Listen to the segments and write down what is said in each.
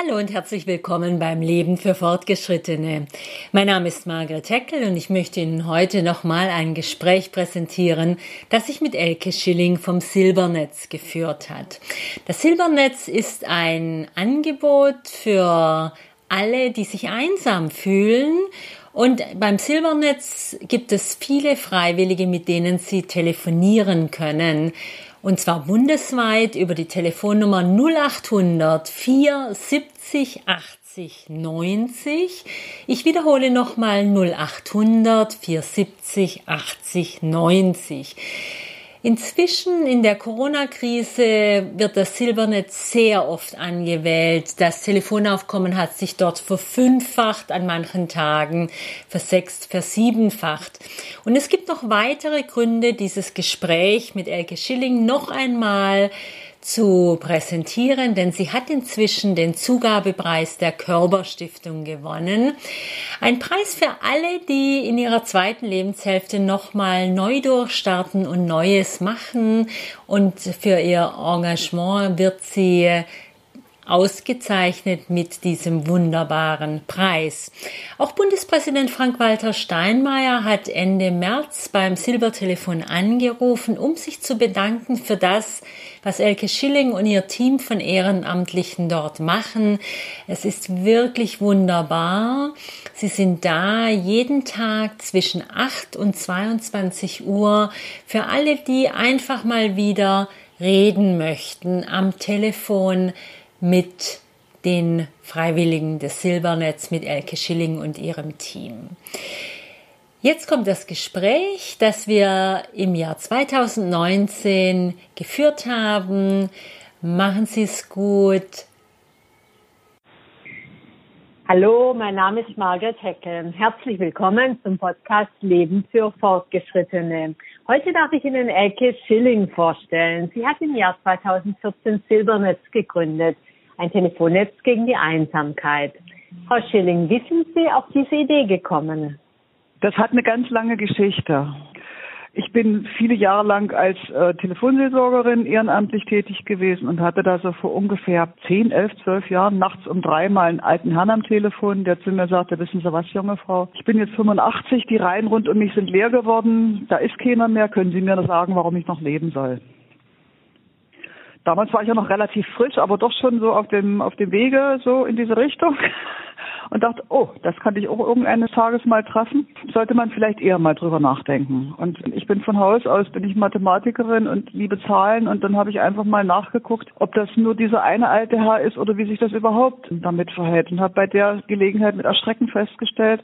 Hallo und herzlich willkommen beim Leben für Fortgeschrittene. Mein Name ist Margret Heckel und ich möchte Ihnen heute nochmal ein Gespräch präsentieren, das sich mit Elke Schilling vom Silbernetz geführt hat. Das Silbernetz ist ein Angebot für alle, die sich einsam fühlen und beim Silbernetz gibt es viele Freiwillige, mit denen Sie telefonieren können. Und zwar bundesweit über die Telefonnummer 0800 470 80 90. Ich wiederhole nochmal 0800 470 80 90. Inzwischen in der Corona-Krise wird das Silbernetz sehr oft angewählt. Das Telefonaufkommen hat sich dort verfünffacht, an manchen Tagen versechst, versiebenfacht. Und es gibt noch weitere Gründe, dieses Gespräch mit Elke Schilling noch einmal zu präsentieren, denn sie hat inzwischen den Zugabepreis der Körperstiftung gewonnen. Ein Preis für alle, die in ihrer zweiten Lebenshälfte nochmal neu durchstarten und Neues machen. Und für ihr Engagement wird sie ausgezeichnet mit diesem wunderbaren Preis. Auch Bundespräsident Frank-Walter Steinmeier hat Ende März beim Silbertelefon angerufen, um sich zu bedanken für das, was Elke Schilling und ihr Team von Ehrenamtlichen dort machen. Es ist wirklich wunderbar. Sie sind da jeden Tag zwischen 8 und 22 Uhr für alle, die einfach mal wieder reden möchten am Telefon mit den Freiwilligen des Silbernetz, mit Elke Schilling und ihrem Team. Jetzt kommt das Gespräch, das wir im Jahr 2019 geführt haben. Machen Sie es gut. Hallo, mein Name ist Margaret Heckel. Herzlich willkommen zum Podcast Leben für Fortgeschrittene. Heute darf ich Ihnen Elke Schilling vorstellen. Sie hat im Jahr 2014 Silbernetz gegründet ein Telefonnetz gegen die Einsamkeit. Frau Schilling, wie sind Sie auf diese Idee gekommen? Das hat eine ganz lange Geschichte. Ich bin viele Jahre lang als äh, Telefonseelsorgerin ehrenamtlich tätig gewesen und hatte da so vor ungefähr 10, 11, 12 Jahren nachts um drei mal einen alten Herrn am Telefon, der zu mir sagte, wissen Sie was, junge Frau, ich bin jetzt 85, die Reihen rund um mich sind leer geworden, da ist keiner mehr, können Sie mir sagen, warum ich noch leben soll? Damals war ich ja noch relativ frisch, aber doch schon so auf dem, auf dem Wege so in diese Richtung und dachte, oh, das kann ich auch irgendeines Tages mal treffen. Sollte man vielleicht eher mal drüber nachdenken. Und ich bin von Haus aus, bin ich Mathematikerin und liebe Zahlen und dann habe ich einfach mal nachgeguckt, ob das nur dieser eine alte Herr ist oder wie sich das überhaupt damit verhält und habe bei der Gelegenheit mit Erschrecken festgestellt,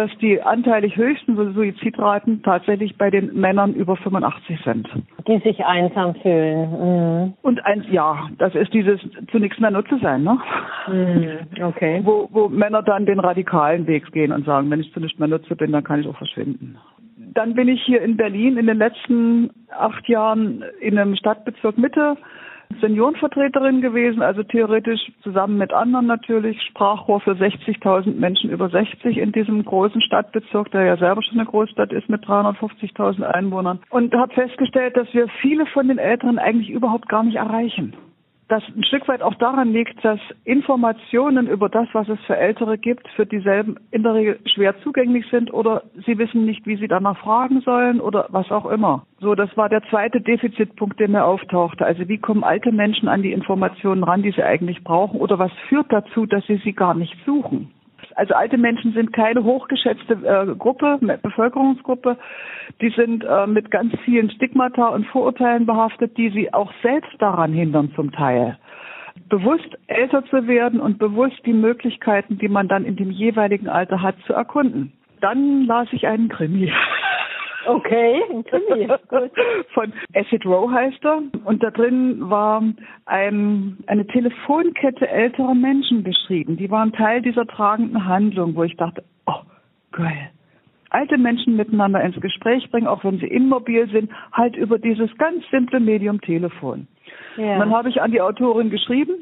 dass die anteilig höchsten Suizidraten tatsächlich bei den Männern über 85 sind. Die sich einsam fühlen. Mhm. Und eins, ja, das ist dieses zunächst mehr Nutze sein, ne? Mhm. Okay. Wo, wo Männer dann den radikalen Weg gehen und sagen, wenn ich zu nicht mehr Nutze bin, dann kann ich auch verschwinden. Dann bin ich hier in Berlin in den letzten acht Jahren in einem Stadtbezirk Mitte Seniorenvertreterin gewesen, also theoretisch zusammen mit anderen natürlich, Sprachrohr für 60.000 Menschen über 60 in diesem großen Stadtbezirk, der ja selber schon eine Großstadt ist mit 350.000 Einwohnern. Und habe festgestellt, dass wir viele von den Älteren eigentlich überhaupt gar nicht erreichen das ein Stück weit auch daran liegt, dass Informationen über das, was es für Ältere gibt, für dieselben in der Regel schwer zugänglich sind oder sie wissen nicht, wie sie danach fragen sollen oder was auch immer. So, das war der zweite Defizitpunkt, der mir auftauchte. Also wie kommen alte Menschen an die Informationen ran, die sie eigentlich brauchen oder was führt dazu, dass sie sie gar nicht suchen? Also alte Menschen sind keine hochgeschätzte äh, Gruppe, Bevölkerungsgruppe. Die sind äh, mit ganz vielen Stigmata und Vorurteilen behaftet, die sie auch selbst daran hindern zum Teil bewusst älter zu werden und bewusst die Möglichkeiten, die man dann in dem jeweiligen Alter hat, zu erkunden. Dann las ich einen Krimi. Okay, ein Krimi. Gut. Von Acid Row heißt er. Und da drin war ein, eine Telefonkette älterer Menschen beschrieben. Die waren Teil dieser tragenden Handlung, wo ich dachte, oh, geil. Alte Menschen miteinander ins Gespräch bringen, auch wenn sie immobil sind, halt über dieses ganz simple Medium Telefon. Ja. dann habe ich an die Autorin geschrieben,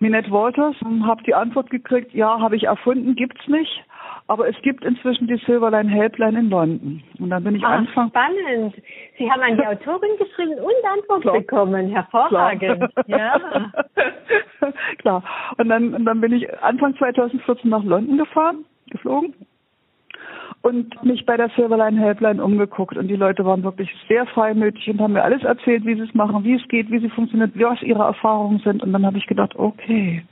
Minette Walters, habe die Antwort gekriegt, ja, habe ich erfunden, gibt's nicht. Aber es gibt inzwischen die Silverline Helpline in London. Und dann bin ich Ach, Anfang. Spannend. Sie haben an die Autorin geschrieben und Antwort Klar. bekommen. Hervorragend. Klar. Ja. Klar. Und dann, und dann bin ich Anfang 2014 nach London gefahren, geflogen und mich bei der Silverline Helpline umgeguckt und die Leute waren wirklich sehr freimütig und haben mir alles erzählt, wie sie es machen, wie es geht, wie sie funktioniert, was ihre Erfahrungen sind und dann habe ich gedacht, okay,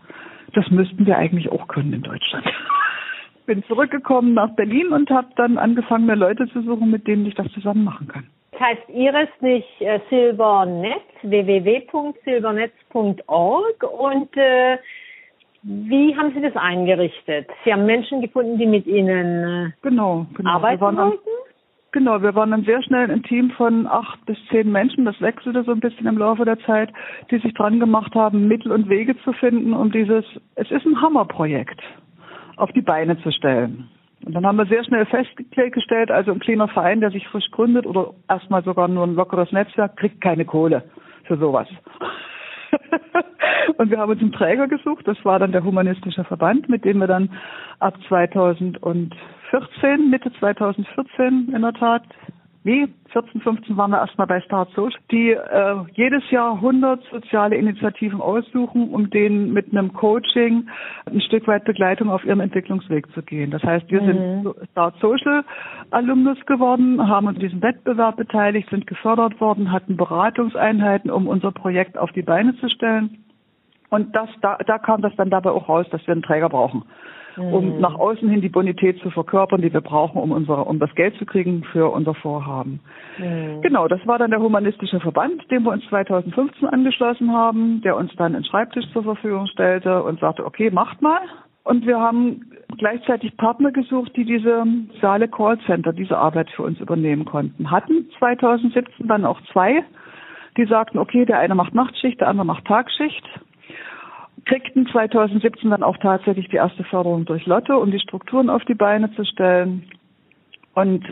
das müssten wir eigentlich auch können in Deutschland. Bin zurückgekommen nach Berlin und habe dann angefangen, mir Leute zu suchen, mit denen ich das zusammen machen kann. Das heißt Iris nicht äh, Silbernetz, www.silbernetz.org und äh, wie haben Sie das eingerichtet? Sie haben Menschen gefunden, die mit Ihnen äh, genau, genau. arbeiten wollten? Dann, genau, wir waren dann sehr schnell ein Team von acht bis zehn Menschen. Das wechselte so ein bisschen im Laufe der Zeit, die sich dran gemacht haben, Mittel und Wege zu finden, um dieses, es ist ein Hammerprojekt, auf die Beine zu stellen. Und dann haben wir sehr schnell festgestellt, also ein kleiner Verein, der sich frisch gründet oder erstmal sogar nur ein lockeres Netzwerk, kriegt keine Kohle für sowas. und wir haben uns einen Träger gesucht. Das war dann der Humanistische Verband, mit dem wir dann ab 2014, Mitte 2014 in der Tat, wie 14, 15 waren wir erstmal bei Start Social, die äh, jedes Jahr 100 soziale Initiativen aussuchen, um denen mit einem Coaching ein Stück weit Begleitung auf ihrem Entwicklungsweg zu gehen. Das heißt, wir mhm. sind Start Social Alumnus geworden, haben uns an diesem Wettbewerb beteiligt, sind gefördert worden, hatten Beratungseinheiten, um unser Projekt auf die Beine zu stellen. Und das, da, da kam das dann dabei auch raus, dass wir einen Träger brauchen um mhm. nach außen hin die Bonität zu verkörpern, die wir brauchen, um unsere, um das Geld zu kriegen für unser Vorhaben. Mhm. Genau, das war dann der humanistische Verband, dem wir uns 2015 angeschlossen haben, der uns dann einen Schreibtisch zur Verfügung stellte und sagte, okay, macht mal. Und wir haben gleichzeitig Partner gesucht, die diese Saale Callcenter, diese Arbeit für uns übernehmen konnten. Hatten 2017 dann auch zwei, die sagten, okay, der eine macht Nachtschicht, der andere macht Tagschicht kriegten 2017 dann auch tatsächlich die erste Förderung durch Lotto, um die Strukturen auf die Beine zu stellen. Und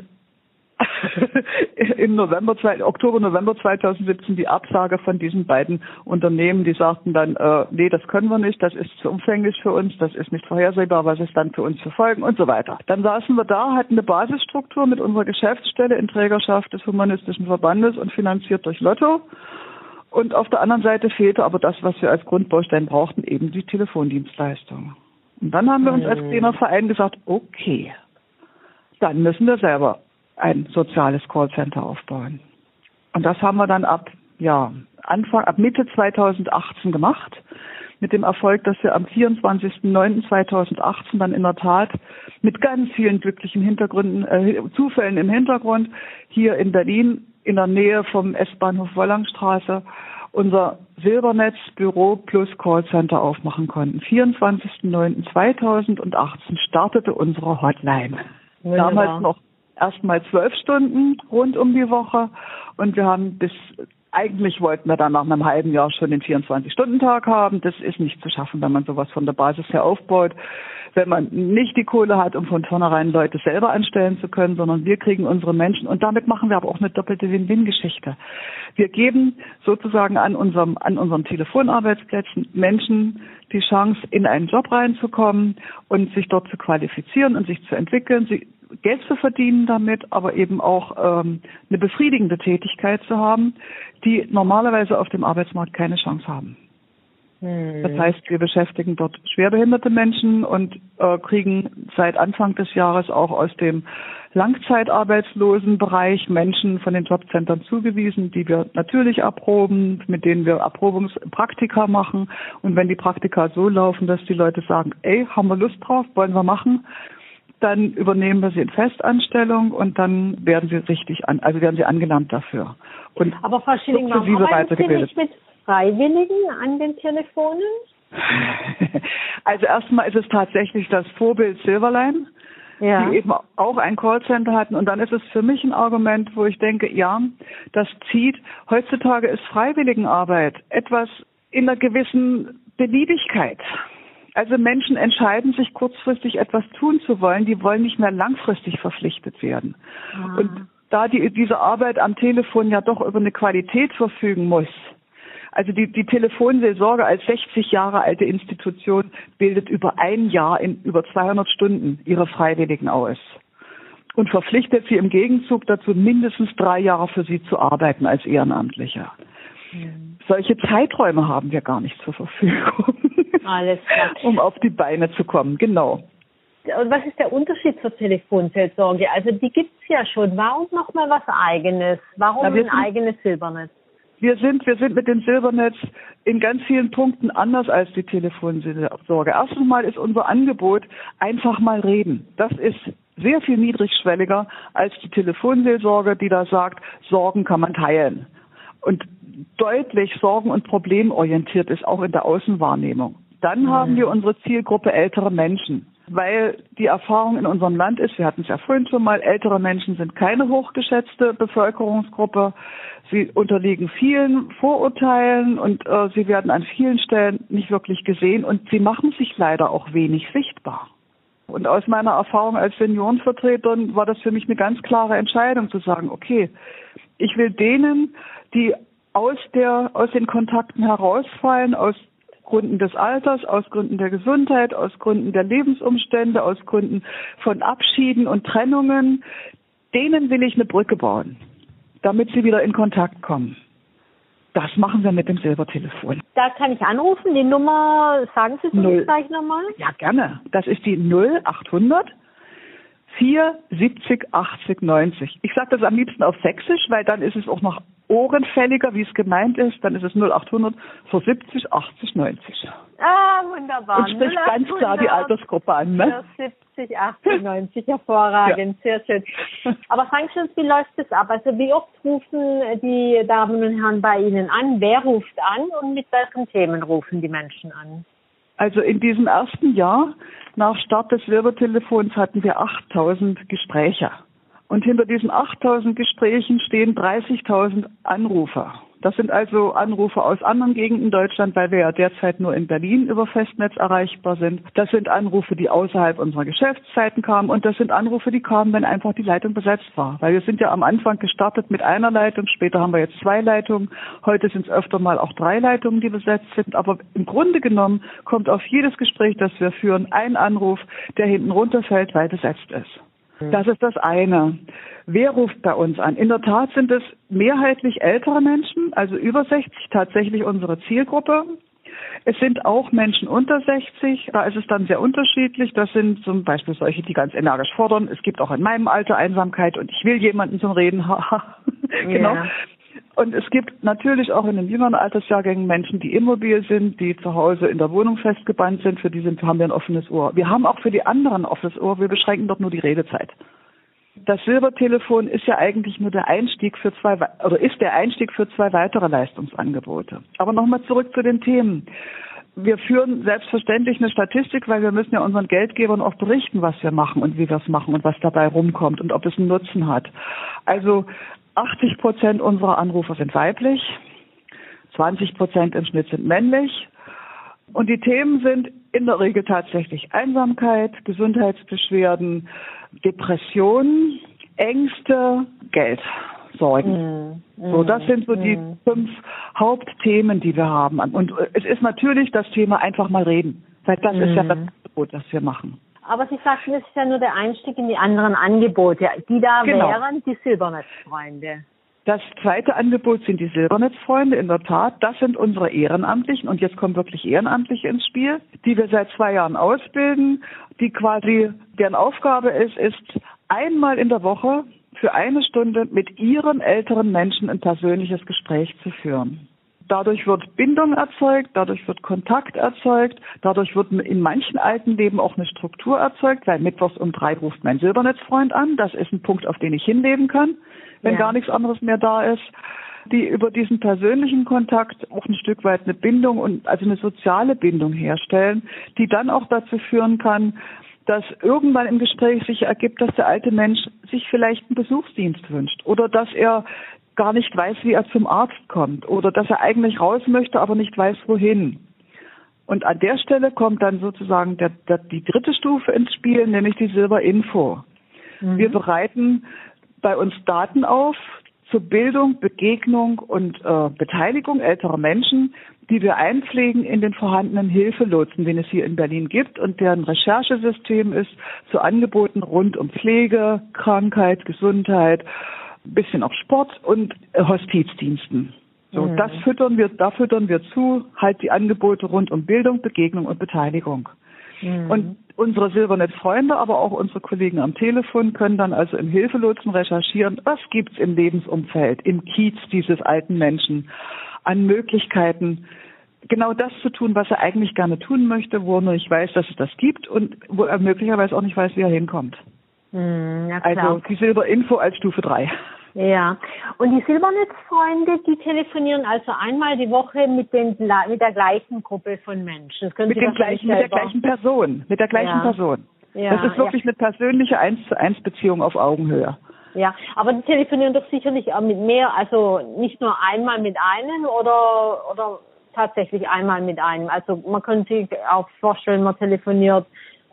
im November, Oktober, November 2017 die Absage von diesen beiden Unternehmen, die sagten dann, äh, nee, das können wir nicht, das ist zu umfänglich für uns, das ist nicht vorhersehbar, was es dann für uns für Folgen und so weiter. Dann saßen wir da, hatten eine Basisstruktur mit unserer Geschäftsstelle in Trägerschaft des Humanistischen Verbandes und finanziert durch Lotto und auf der anderen Seite fehlte aber das, was wir als Grundbaustein brauchten, eben die Telefondienstleistung. Und dann haben wir uns als kleiner mhm. Verein gesagt, okay, dann müssen wir selber ein soziales Callcenter aufbauen. Und das haben wir dann ab, ja, Anfang, ab Mitte 2018 gemacht. Mit dem Erfolg, dass wir am 24.09.2018 dann in der Tat mit ganz vielen glücklichen Hintergründen, äh, Zufällen im Hintergrund hier in Berlin in der Nähe vom S-Bahnhof Wollangstraße unser Silbernetz Büro plus Callcenter aufmachen konnten. 24.09.2018 startete unsere Hotline. Wunderbar. Damals noch erstmal zwölf Stunden rund um die Woche und wir haben bis eigentlich wollten wir dann nach einem halben Jahr schon den 24-Stunden-Tag haben. Das ist nicht zu schaffen, wenn man sowas von der Basis her aufbaut. Wenn man nicht die Kohle hat, um von vornherein Leute selber anstellen zu können, sondern wir kriegen unsere Menschen und damit machen wir aber auch eine doppelte Win-Win-Geschichte. Wir geben sozusagen an unserem, an unseren Telefonarbeitsplätzen Menschen die Chance, in einen Job reinzukommen und sich dort zu qualifizieren und sich zu entwickeln. Sie Geld zu verdienen damit, aber eben auch ähm, eine befriedigende Tätigkeit zu haben, die normalerweise auf dem Arbeitsmarkt keine Chance haben. Hm. Das heißt, wir beschäftigen dort schwerbehinderte Menschen und äh, kriegen seit Anfang des Jahres auch aus dem Langzeitarbeitslosenbereich Menschen von den Jobcentern zugewiesen, die wir natürlich erproben, mit denen wir Erprobungspraktika machen. Und wenn die Praktika so laufen, dass die Leute sagen, ey, haben wir Lust drauf, wollen wir machen, dann übernehmen wir sie in Festanstellung und dann werden sie richtig an, also werden sie angelernt dafür. Und Aber Frau Schilling, warum arbeiten Sie nicht mit Freiwilligen an den Telefonen? Also erstmal ist es tatsächlich das Vorbild Silverline, ja. die eben auch ein Callcenter hatten. Und dann ist es für mich ein Argument, wo ich denke, ja, das zieht. Heutzutage ist Freiwilligenarbeit etwas in einer gewissen Beliebigkeit. Also Menschen entscheiden sich kurzfristig etwas tun zu wollen, die wollen nicht mehr langfristig verpflichtet werden. Ah. Und da die, diese Arbeit am Telefon ja doch über eine Qualität verfügen muss, also die, die Telefonseelsorge als 60 Jahre alte Institution bildet über ein Jahr in über 200 Stunden ihre Freiwilligen aus und verpflichtet sie im Gegenzug dazu, mindestens drei Jahre für sie zu arbeiten als Ehrenamtlicher. Mhm. Solche Zeiträume haben wir gar nicht zur Verfügung. Alles klar. Um auf die Beine zu kommen, genau. Und was ist der Unterschied zur Telefonseelsorge? Also die gibt's ja schon. Warum nochmal was Eigenes? Warum Na, ein eigenes Silbernetz? Wir sind, wir sind mit dem Silbernetz in ganz vielen Punkten anders als die Telefonseelsorge. Erstens mal ist unser Angebot einfach mal reden. Das ist sehr viel niedrigschwelliger als die Telefonseelsorge, die da sagt, Sorgen kann man teilen. Und deutlich sorgen- und problemorientiert ist auch in der Außenwahrnehmung. Dann haben wir unsere Zielgruppe ältere Menschen. Weil die Erfahrung in unserem Land ist, wir hatten es ja vorhin schon mal, ältere Menschen sind keine hochgeschätzte Bevölkerungsgruppe. Sie unterliegen vielen Vorurteilen und äh, sie werden an vielen Stellen nicht wirklich gesehen und sie machen sich leider auch wenig sichtbar. Und aus meiner Erfahrung als Seniorenvertreterin war das für mich eine ganz klare Entscheidung zu sagen, okay, ich will denen, die aus der, aus den Kontakten herausfallen, aus Gründen des Alters, aus Gründen der Gesundheit, aus Gründen der Lebensumstände, aus Gründen von Abschieden und Trennungen, denen will ich eine Brücke bauen, damit sie wieder in Kontakt kommen. Das machen wir mit dem Silbertelefon. Da kann ich anrufen. Die Nummer, sagen Sie es uns gleich nochmal? Ja, gerne. Das ist die 0800 470 80 90. Ich sage das am liebsten auf Sächsisch, weil dann ist es auch noch ohrenfälliger, wie es gemeint ist. Dann ist es 0800 470 80 90. Ah, wunderbar. Und spricht ganz klar die 0800 Altersgruppe an. Ne? 70, 80, 90, hervorragend, sehr schön. Aber uns, wie läuft das ab? Also wie oft rufen die Damen und Herren bei Ihnen an? Wer ruft an und mit welchen Themen rufen die Menschen an? Also in diesem ersten Jahr nach Start des Silbertelefons hatten wir 8000 Gespräche. Und hinter diesen 8000 Gesprächen stehen 30.000 Anrufer. Das sind also Anrufe aus anderen Gegenden Deutschland, weil wir ja derzeit nur in Berlin über Festnetz erreichbar sind. Das sind Anrufe, die außerhalb unserer Geschäftszeiten kamen und das sind Anrufe, die kamen, wenn einfach die Leitung besetzt war. Weil wir sind ja am Anfang gestartet mit einer Leitung, später haben wir jetzt zwei Leitungen, heute sind es öfter mal auch drei Leitungen, die besetzt sind. Aber im Grunde genommen kommt auf jedes Gespräch, das wir führen, ein Anruf, der hinten runterfällt, weil besetzt ist. Das ist das eine. Wer ruft bei uns an? In der Tat sind es mehrheitlich ältere Menschen, also über 60 tatsächlich unsere Zielgruppe. Es sind auch Menschen unter 60, da ist es dann sehr unterschiedlich. Das sind zum Beispiel solche, die ganz energisch fordern. Es gibt auch in meinem Alter Einsamkeit und ich will jemanden zum Reden. Haha. genau. Ja. Und es gibt natürlich auch in den jüngeren Altersjahrgängen Menschen, die immobil sind, die zu Hause in der Wohnung festgebannt sind. Für die sind, haben wir ein offenes Ohr. Wir haben auch für die anderen ein offenes Ohr. Wir beschränken dort nur die Redezeit. Das Silbertelefon ist ja eigentlich nur der Einstieg für zwei, wei- oder ist der Einstieg für zwei weitere Leistungsangebote. Aber nochmal zurück zu den Themen. Wir führen selbstverständlich eine Statistik, weil wir müssen ja unseren Geldgebern auch berichten, was wir machen und wie wir es machen und was dabei rumkommt und ob es einen Nutzen hat. Also 80 Prozent unserer Anrufer sind weiblich, 20 Prozent im Schnitt sind männlich. Und die Themen sind in der Regel tatsächlich Einsamkeit, Gesundheitsbeschwerden, Depressionen, Ängste, Geld, Sorgen. So, das sind so die fünf Hauptthemen, die wir haben. Und es ist natürlich das Thema einfach mal reden, weil das ist ja das das wir machen. Aber Sie sagten, das ist ja nur der Einstieg in die anderen Angebote, die da Genau. wären die Silbernetzfreunde. Das zweite Angebot sind die Silbernetzfreunde, in der Tat. Das sind unsere Ehrenamtlichen und jetzt kommen wirklich Ehrenamtliche ins Spiel, die wir seit zwei Jahren ausbilden, die quasi, deren Aufgabe ist, ist einmal in der Woche für eine Stunde mit ihren älteren Menschen ein persönliches Gespräch zu führen. Dadurch wird Bindung erzeugt, dadurch wird Kontakt erzeugt, dadurch wird in manchen alten Leben auch eine Struktur erzeugt, weil mittwochs um drei ruft mein Silbernetzfreund an. Das ist ein Punkt, auf den ich hinleben kann, wenn Ja. gar nichts anderes mehr da ist. Die über diesen persönlichen Kontakt auch ein Stück weit eine Bindung und also eine soziale Bindung herstellen, die dann auch dazu führen kann, dass irgendwann im Gespräch sich ergibt, dass der alte Mensch sich vielleicht einen Besuchsdienst wünscht oder dass er gar nicht weiß, wie er zum Arzt kommt oder dass er eigentlich raus möchte, aber nicht weiß, wohin. Und an der Stelle kommt dann sozusagen der, der, die dritte Stufe ins Spiel, nämlich die Silberinfo. Wir bereiten bei uns Daten auf zur Bildung, Begegnung und äh, Beteiligung älterer Menschen, die wir einpflegen in den vorhandenen Hilfelotsen, den es hier in Berlin gibt und deren Recherchesystem ist zu Angeboten rund um Pflege, Krankheit, Gesundheit, ein bisschen auch Sport und äh, Hospizdiensten. So, mhm. das füttern wir, da füttern wir zu, halt die Angebote rund um Bildung, Begegnung und Beteiligung. Mhm. Und unsere Silbernet-Freunde, aber auch unsere Kollegen am Telefon können dann also im Hilfelotsen recherchieren, was gibt's im Lebensumfeld, im Kiez dieses alten Menschen an Möglichkeiten, genau das zu tun, was er eigentlich gerne tun möchte, wo er nur nicht weiß, dass es das gibt und wo er möglicherweise auch nicht weiß, wie er hinkommt. Mm, ja, also die Silberinfo als Stufe 3. Ja, und die Silbernetzfreunde, die telefonieren also einmal die Woche mit, den, mit der gleichen Gruppe von Menschen. mit, den gleichen, mit der gleichen Person, mit der gleichen ja. Person. Ja, das ist wirklich ja. eine persönliche Eins zu eins Beziehung auf Augenhöhe. Ja, aber die telefonieren doch sicherlich auch mit mehr, also nicht nur einmal mit einem oder oder tatsächlich einmal mit einem. Also man könnte sich auch vorstellen, man telefoniert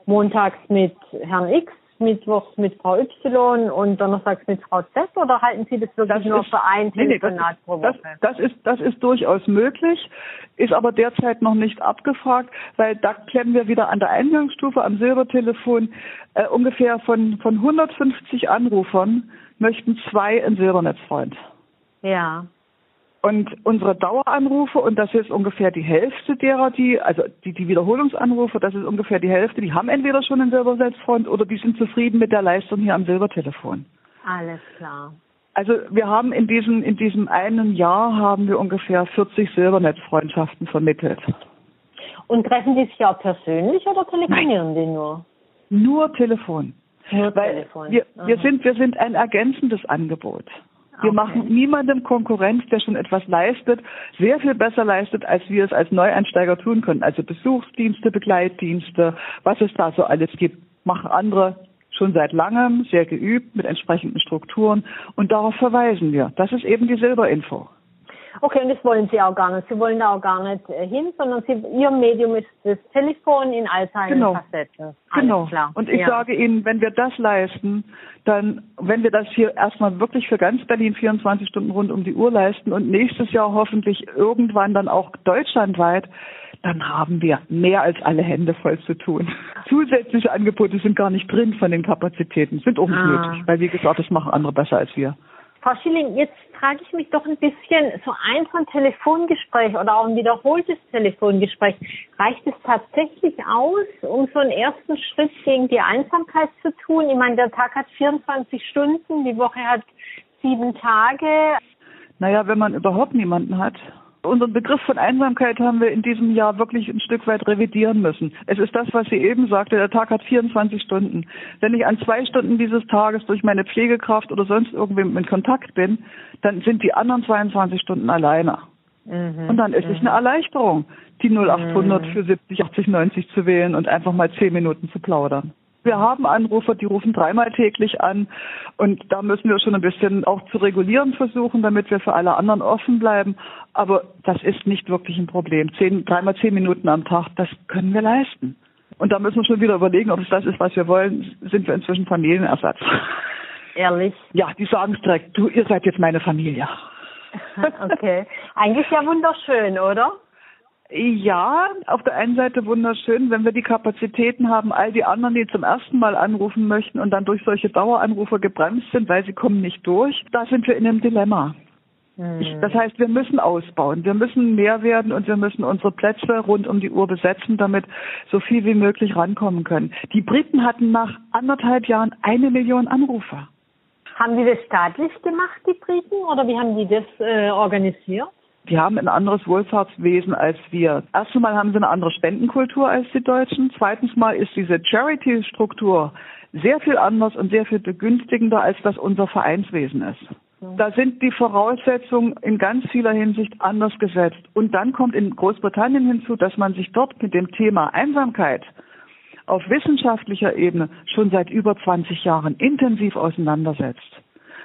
montags mit Herrn X Mittwochs mit Frau Y und Donnerstags mit Frau Z oder halten Sie das wirklich das nur ist, für ein Telefonat nee, pro Woche? Das, das, ist, das ist durchaus möglich, ist aber derzeit noch nicht abgefragt, weil da klemmen wir wieder an der Eingangsstufe am Silbertelefon. Äh, ungefähr von, von 150 Anrufern möchten zwei ein Silbernetzfreund. Ja. Und unsere Daueranrufe, und das ist ungefähr die Hälfte derer, die, also die, die Wiederholungsanrufe, das ist ungefähr die Hälfte, die haben entweder schon einen Silbernetzfreund oder die sind zufrieden mit der Leistung hier am Silbertelefon. Alles klar. Also wir haben in diesem, in diesem einen Jahr haben wir ungefähr 40 Silbernetzfreundschaften vermittelt. Und treffen die sich auch persönlich oder telefonieren Nein. die nur? Nur Telefon. Nur Weil Telefon. Wir, wir, sind, wir sind ein ergänzendes Angebot. Wir okay. machen niemandem Konkurrenz, der schon etwas leistet, sehr viel besser leistet, als wir es als Neueinsteiger tun können. Also Besuchsdienste, Begleitdienste, was es da so alles gibt, machen andere schon seit langem, sehr geübt, mit entsprechenden Strukturen. Und darauf verweisen wir. Das ist eben die Silberinfo. Okay, und das wollen Sie auch gar nicht. Sie wollen da auch gar nicht äh, hin, sondern Sie, Ihr Medium ist das Telefon in all seinen genau. Facetten. Alles genau. Klar. Und ich ja. sage Ihnen, wenn wir das leisten, dann, wenn wir das hier erstmal wirklich für ganz Berlin 24 Stunden rund um die Uhr leisten und nächstes Jahr hoffentlich irgendwann dann auch deutschlandweit, dann haben wir mehr als alle Hände voll zu tun. Zusätzliche Angebote sind gar nicht drin von den Kapazitäten, sind auch nicht ah. nötig, weil wie gesagt, das machen andere besser als wir. Frau Schilling, jetzt frage ich mich doch ein bisschen, so ein von Telefongespräch oder auch ein wiederholtes Telefongespräch, reicht es tatsächlich aus, um so einen ersten Schritt gegen die Einsamkeit zu tun? Ich meine, der Tag hat 24 Stunden, die Woche hat sieben Tage. Naja, wenn man überhaupt niemanden hat Unseren Begriff von Einsamkeit haben wir in diesem Jahr wirklich ein Stück weit revidieren müssen. Es ist das, was sie eben sagte, der Tag hat 24 Stunden. Wenn ich an zwei Stunden dieses Tages durch meine Pflegekraft oder sonst irgendwem in Kontakt bin, dann sind die anderen 22 Stunden alleine. Mhm. Und dann ist mhm. es eine Erleichterung, die 0800 mhm. für 70, 80, 90 zu wählen und einfach mal zehn Minuten zu plaudern. Wir haben Anrufer, die rufen dreimal täglich an und da müssen wir schon ein bisschen auch zu regulieren versuchen, damit wir für alle anderen offen bleiben. Aber das ist nicht wirklich ein Problem. Zehn, dreimal zehn Minuten am Tag, das können wir leisten. Und da müssen wir schon wieder überlegen, ob es das ist, was wir wollen. Sind wir inzwischen Familienersatz? Ehrlich? Ja, die sagen es direkt, du, ihr seid jetzt meine Familie. Okay. Eigentlich ja wunderschön, oder? Ja, auf der einen Seite wunderschön, wenn wir die Kapazitäten haben, all die anderen, die zum ersten Mal anrufen möchten und dann durch solche Daueranrufe gebremst sind, weil sie kommen nicht durch, da sind wir in einem Dilemma. Ich, hm. das heißt, wir müssen ausbauen, wir müssen mehr werden und wir müssen unsere Plätze rund um die Uhr besetzen, damit so viel wie möglich rankommen können. Die Briten hatten nach anderthalb Jahren eine Million Anrufer. Haben die das staatlich gemacht, die Briten, oder wie haben die das äh, organisiert? Die haben ein anderes Wohlfahrtswesen als wir. Erstens mal haben sie eine andere Spendenkultur als die Deutschen. Zweitens mal ist diese Charity-Struktur sehr viel anders und sehr viel begünstigender, als das unser Vereinswesen ist. Da sind die Voraussetzungen in ganz vieler Hinsicht anders gesetzt. Und dann kommt in Großbritannien hinzu, dass man sich dort mit dem Thema Einsamkeit auf wissenschaftlicher Ebene schon seit über 20 Jahren intensiv auseinandersetzt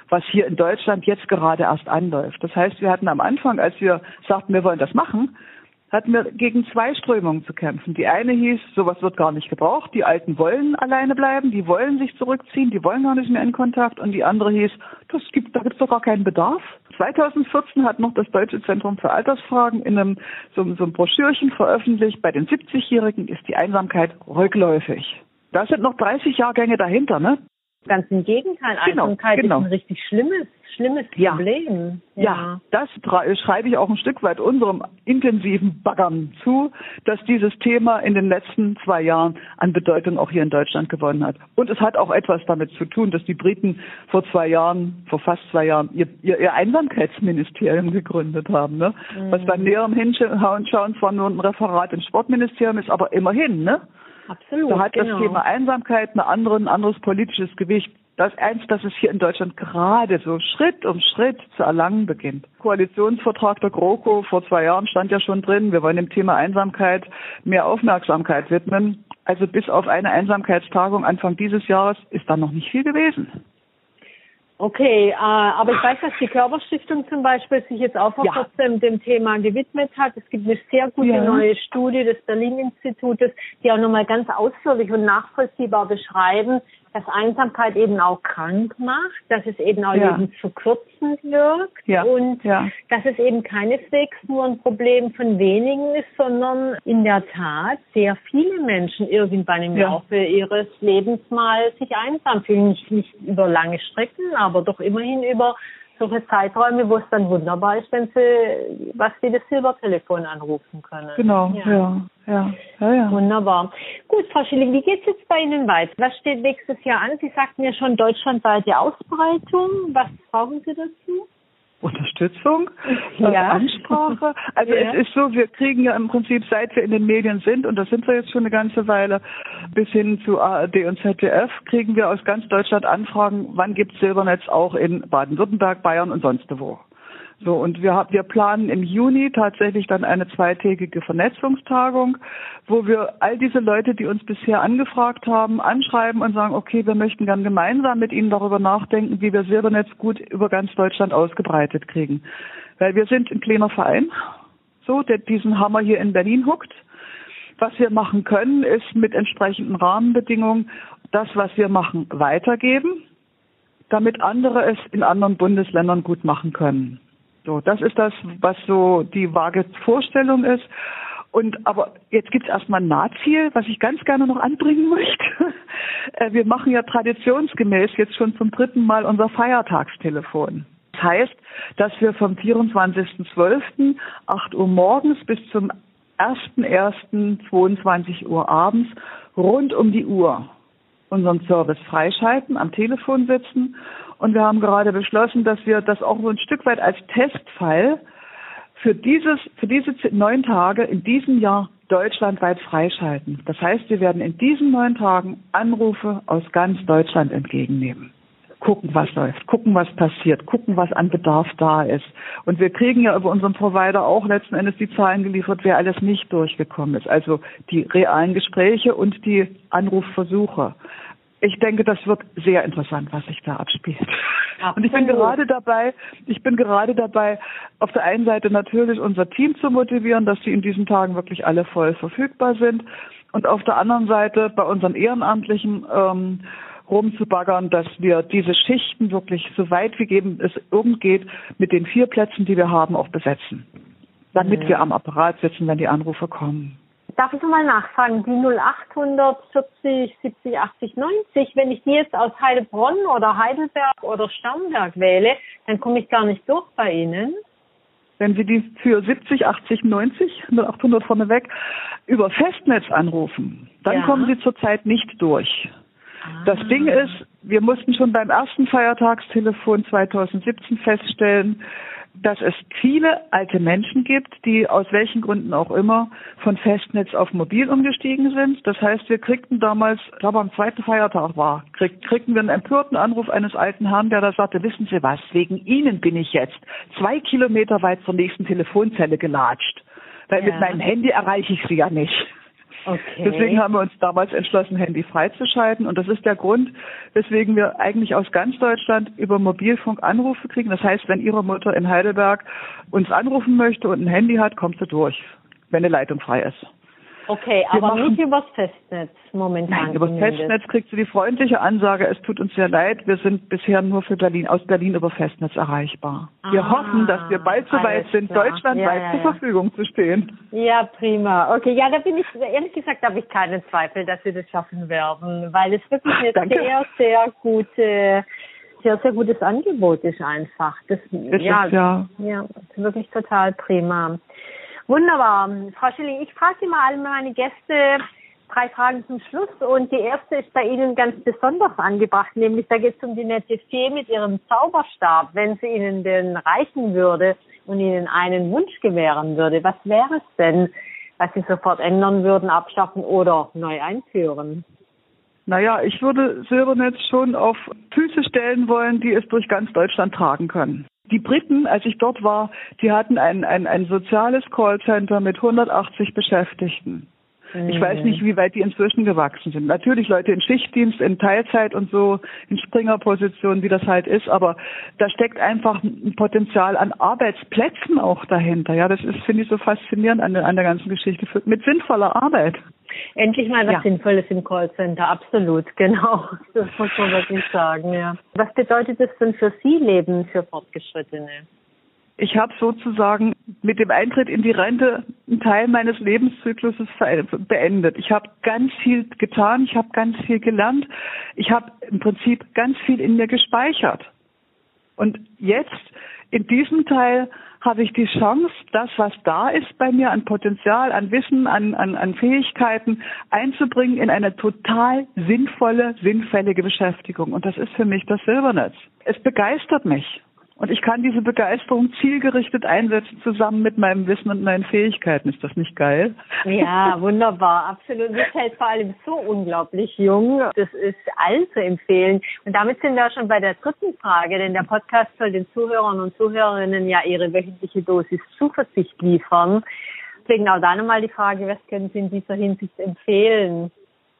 was hier in Deutschland jetzt gerade erst anläuft. Das heißt, wir hatten am Anfang, als wir sagten, wir wollen das machen, hatten wir gegen zwei Strömungen zu kämpfen. Die eine hieß, sowas wird gar nicht gebraucht, die Alten wollen alleine bleiben, die wollen sich zurückziehen, die wollen gar nicht mehr in Kontakt. Und die andere hieß, das gibt, da gibt es doch gar keinen Bedarf. 2014 hat noch das Deutsche Zentrum für Altersfragen in einem so, so einem Broschürchen veröffentlicht, bei den 70-Jährigen ist die Einsamkeit rückläufig. Da sind noch 30 Jahrgänge dahinter, ne? Ganz im Gegenteil, genau, Einsamkeit genau. ist ein richtig schlimmes, schlimmes Problem. Ja, ja das schreibe ich auch ein Stück weit unserem intensiven Baggern zu, dass dieses Thema in den letzten zwei Jahren an Bedeutung auch hier in Deutschland gewonnen hat. Und es hat auch etwas damit zu tun, dass die Briten vor zwei Jahren, vor fast zwei Jahren, ihr, ihr, Einsamkeitsministerium gegründet haben. Ne? Mhm. Was beim näheren Hinschauen zwar nur ein Referat im Sportministerium ist, aber immerhin, ne? Absolut. Da hat genau. das Thema Einsamkeit eine andere, ein anderes politisches Gewicht. Das eins, dass es hier in Deutschland gerade so Schritt um Schritt zu erlangen beginnt. Koalitionsvertrag der GroKo vor zwei Jahren stand ja schon drin. Wir wollen dem Thema Einsamkeit mehr Aufmerksamkeit widmen. Also bis auf eine Einsamkeitstagung Anfang dieses Jahres ist da noch nicht viel gewesen. Okay, äh, aber ich weiß, dass die Körperstiftung zum Beispiel sich jetzt auch vor ja. kurzem dem Thema gewidmet hat. Es gibt eine sehr gute ja. neue Studie des Berlin-Institutes, die auch nochmal ganz ausführlich und nachvollziehbar beschreiben, dass Einsamkeit eben auch krank macht, dass es eben auch ja. Leben verkürzend wirkt ja. und ja. dass es eben keineswegs nur ein Problem von wenigen ist, sondern in der Tat sehr viele Menschen irgendwann im ja. Laufe ihres Lebens mal sich einsam fühlen. Nicht, nicht über lange Strecken, aber doch immerhin über solche Zeiträume, wo es dann wunderbar ist, wenn sie was wie das Silbertelefon anrufen können. Genau, ja. ja. Ja, ja, ja. Wunderbar. Gut, Frau Schilling, wie geht es jetzt bei Ihnen weiter? Was steht nächstes Jahr an? Sie sagten ja schon deutschlandweite Ausbreitung. Was brauchen Sie dazu? Unterstützung, ja. Ansprache. Also ja. es ist so, wir kriegen ja im Prinzip, seit wir in den Medien sind, und das sind wir jetzt schon eine ganze Weile, bis hin zu ARD und ZDF, kriegen wir aus ganz Deutschland Anfragen, wann gibt es Silbernetz auch in Baden-Württemberg, Bayern und sonst wo. So, und wir, wir planen im Juni tatsächlich dann eine zweitägige Vernetzungstagung, wo wir all diese Leute, die uns bisher angefragt haben, anschreiben und sagen, okay, wir möchten gern gemeinsam mit Ihnen darüber nachdenken, wie wir Silbernetz gut über ganz Deutschland ausgebreitet kriegen. Weil wir sind ein kleiner Verein, so, der diesen Hammer hier in Berlin huckt. Was wir machen können, ist mit entsprechenden Rahmenbedingungen das, was wir machen, weitergeben, damit andere es in anderen Bundesländern gut machen können. So, das ist das, was so die vage Vorstellung ist. Und aber jetzt gibt es erstmal ein Nahziel, was ich ganz gerne noch anbringen möchte. Äh, wir machen ja traditionsgemäß jetzt schon zum dritten Mal unser Feiertagstelefon. Das heißt, dass wir vom 24.12. 8 Uhr morgens bis zum 1.1. 22 Uhr abends rund um die Uhr unseren Service freischalten, am Telefon sitzen und wir haben gerade beschlossen, dass wir das auch so ein Stück weit als Testfall für dieses, für diese neun Tage in diesem Jahr deutschlandweit freischalten. Das heißt, wir werden in diesen neun Tagen Anrufe aus ganz Deutschland entgegennehmen. Gucken, was läuft, gucken, was passiert, gucken, was an Bedarf da ist. Und wir kriegen ja über unseren Provider auch letzten Endes die Zahlen geliefert, wer alles nicht durchgekommen ist. Also die realen Gespräche und die Anrufversuche ich denke, das wird sehr interessant, was sich da abspielt. Absolut. Und ich bin gerade dabei, ich bin gerade dabei, auf der einen Seite natürlich unser Team zu motivieren, dass sie in diesen Tagen wirklich alle voll verfügbar sind. Und auf der anderen Seite bei unseren Ehrenamtlichen ähm, rumzubaggern, dass wir diese Schichten wirklich so weit wie eben es irgend geht mit den vier Plätzen, die wir haben, auch besetzen. Damit mhm. wir am Apparat sitzen, wenn die Anrufe kommen. Darf ich nochmal nachfragen, die 0800 40 70 80 90, wenn ich die jetzt aus Heilbronn oder Heidelberg oder Starnberg wähle, dann komme ich gar nicht durch bei Ihnen. Wenn Sie die für 70, 80, 90, 0800 vorneweg über Festnetz anrufen, dann ja. kommen Sie zurzeit nicht durch. Ah. Das Ding ist, wir mussten schon beim ersten Feiertagstelefon 2017 feststellen, dass es viele alte Menschen gibt, die aus welchen Gründen auch immer von Festnetz auf Mobil umgestiegen sind. Das heißt, wir kriegten damals, ich glaube am zweiten Feiertag war, krieg, kriegten wir einen empörten Anruf eines alten Herrn, der da sagte, wissen Sie was, wegen Ihnen bin ich jetzt zwei Kilometer weit zur nächsten Telefonzelle gelatscht. Weil ja. mit meinem Handy erreiche ich Sie ja nicht. Okay. Deswegen haben wir uns damals entschlossen, Handy freizuschalten. Und das ist der Grund, weswegen wir eigentlich aus ganz Deutschland über Mobilfunk Anrufe kriegen. Das heißt, wenn Ihre Mutter in Heidelberg uns anrufen möchte und ein Handy hat, kommt sie durch, wenn eine Leitung frei ist. Okay, wir aber nicht übers Festnetz momentan. Nein, übers Festnetz kriegst du die freundliche Ansage, es tut uns sehr leid, wir sind bisher nur für Berlin, aus Berlin über Festnetz erreichbar. Ah, wir hoffen, dass wir bald so weit sind, klar. deutschlandweit ja, ja, zur Verfügung zu stehen. Ja, prima. Okay, ja, da bin ich, ehrlich gesagt, habe ich keinen Zweifel, dass wir das schaffen werden, weil es wirklich eine Danke. sehr, sehr gute sehr, sehr gutes Angebot ist einfach. Das, ist ja, es, ja. ja, wirklich total prima. Wunderbar. Frau Schilling, ich frage immer alle meine Gäste drei Fragen zum Schluss und die erste ist bei Ihnen ganz besonders angebracht, nämlich da geht es um die nette Fee mit ihrem Zauberstab. Wenn sie Ihnen den reichen würde und Ihnen einen Wunsch gewähren würde, was wäre es denn, was Sie sofort ändern würden, abschaffen oder neu einführen? Naja, ich würde Silbernetz schon auf Füße stellen wollen, die es durch ganz Deutschland tragen können. Die Briten, als ich dort war, die hatten ein, ein, ein soziales Callcenter mit 180 Beschäftigten. Ich weiß nicht, wie weit die inzwischen gewachsen sind. Natürlich Leute in Schichtdienst, in Teilzeit und so, in Springerpositionen, wie das halt ist, aber da steckt einfach ein Potenzial an Arbeitsplätzen auch dahinter. Ja, das ist, finde ich, so faszinierend an an der ganzen Geschichte, mit sinnvoller Arbeit. Endlich mal was ja. Sinnvolles im Callcenter, absolut, genau. Das muss man wirklich sagen, ja. Was bedeutet das denn für Sie Leben für Fortgeschrittene? ich habe sozusagen mit dem Eintritt in die Rente einen Teil meines Lebenszykluses beendet. Ich habe ganz viel getan, ich habe ganz viel gelernt, ich habe im Prinzip ganz viel in mir gespeichert. Und jetzt, in diesem Teil, habe ich die Chance, das, was da ist bei mir an Potenzial, an Wissen, an, an, an Fähigkeiten einzubringen in eine total sinnvolle, sinnfällige Beschäftigung. Und das ist für mich das Silbernetz. Es begeistert mich. Und ich kann diese Begeisterung zielgerichtet einsetzen zusammen mit meinem Wissen und meinen Fähigkeiten. Ist das nicht geil? Ja, wunderbar, absolut. Das hält vor allem so unglaublich jung. Das ist allen zu empfehlen. Und damit sind wir schon bei der dritten Frage, denn der Podcast soll den Zuhörern und Zuhörerinnen ja ihre wöchentliche Dosis Zuversicht liefern. Deswegen auch da nochmal die Frage, was können Sie in dieser Hinsicht empfehlen?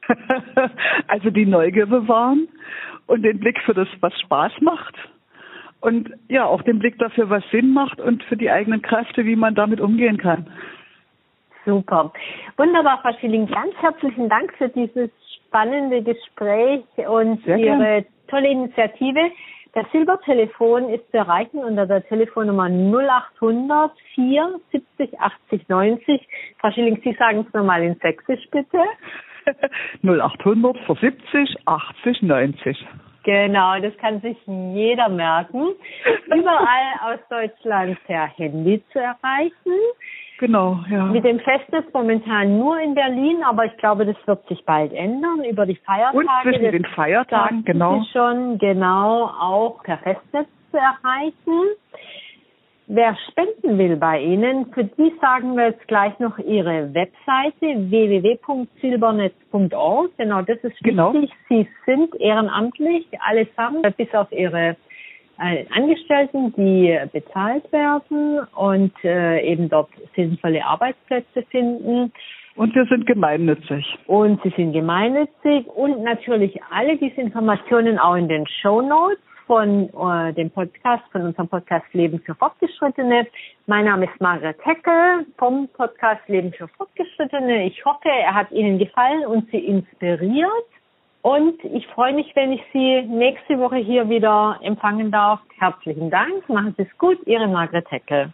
also die Neugier bewahren und den Blick für das, was Spaß macht und ja, auch den Blick dafür, was Sinn macht und für die eigenen Kräfte, wie man damit umgehen kann. Super. Wunderbar, Frau Schilling. Ganz herzlichen Dank für dieses spannende Gespräch und Sehr Ihre gern. tolle Initiative. Das Silbertelefon ist zu erreichen unter der Telefonnummer 0800 470 80 90. Frau Schilling, Sie sagen es nochmal in Sächsisch, bitte. 0800 470 80 90. Genau, das kann sich jeder merken. Überall aus Deutschland per Handy zu erreichen. Genau, ja. Mit dem Festnetz momentan nur in Berlin, aber ich glaube, das wird sich bald ändern über die Feiertage. Und zwischen den Feiertagen, genau. Schon genau auch per Festnetz zu erreichen. Wer spenden will bei Ihnen, für die sagen wir jetzt gleich noch Ihre Webseite www.silbernetz.org. Genau, das ist genau. wichtig. Sie sind ehrenamtlich, allesamt, bis auf Ihre äh, Angestellten, die bezahlt werden und äh, eben dort sinnvolle Arbeitsplätze finden. Und wir sind gemeinnützig. Und Sie sind gemeinnützig und natürlich alle diese Informationen auch in den Show Notes von äh, dem Podcast, von unserem Podcast Leben für Fortgeschrittene. Mein Name ist Margaret Heckel vom Podcast Leben für Fortgeschrittene. Ich hoffe, er hat Ihnen gefallen und Sie inspiriert. Und ich freue mich, wenn ich Sie nächste Woche hier wieder empfangen darf. Herzlichen Dank. Machen Sie es gut. Ihre Margaret Heckel.